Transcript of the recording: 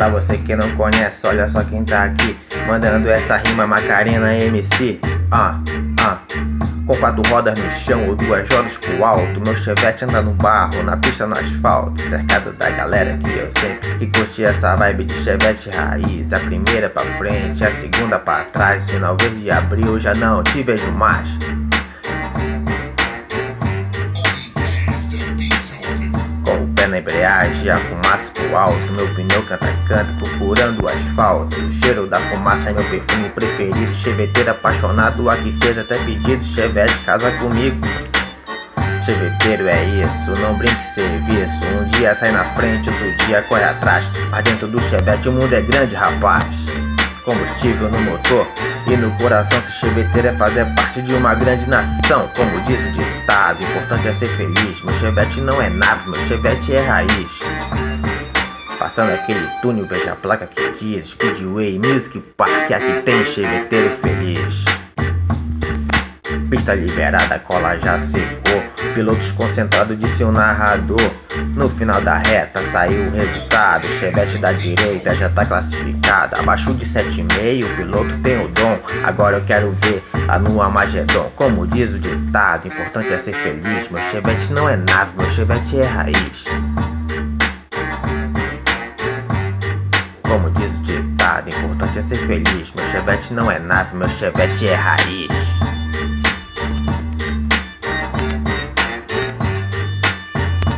Pra você que não conhece, olha só quem tá aqui Mandando essa rima Macarena MC Ah, ah. Com quatro rodas no chão ou duas rodas pro alto. Meu chevette anda no barro, na pista no asfalto. Cercado da galera que eu sempre E curti essa vibe de chevette raiz. A primeira pra frente, a segunda pra trás. Sinal verde abriu, já não te vejo mais na embreagem, a fumaça pro alto Meu pneu canta canta, procurando o asfalto. O cheiro da fumaça é meu perfume preferido Cheveteiro apaixonado, aqui fez até pedido Chevette, casa comigo. Cheveteiro é isso, não brinque serviço Um dia sai na frente, outro dia corre atrás. Mas dentro do chevette o mundo é grande, rapaz combustível no motor e no coração. Se cheveteiro é fazer parte de uma grande nação, como diz o ditado, importante é ser feliz. Meu chevette não é nave, meu chevette é raiz. Passando aquele túnel, veja a placa que diz Speedway Music Park, aqui tem cheveteiro feliz. Pista liberada, a cola já secou. Pilotos concentrados, disse o narrador. No final da reta saiu o resultado. Chevette da direita já tá classificado. Abaixo de 7,5, o piloto tem o dom. Agora eu quero ver a no Amagedon. Como diz o ditado, importante é ser feliz. Meu Chevette não é nave, meu Chevette é raiz. Como diz o ditado, importante é ser feliz. Meu Chevette não é nave, meu Chevette é raiz.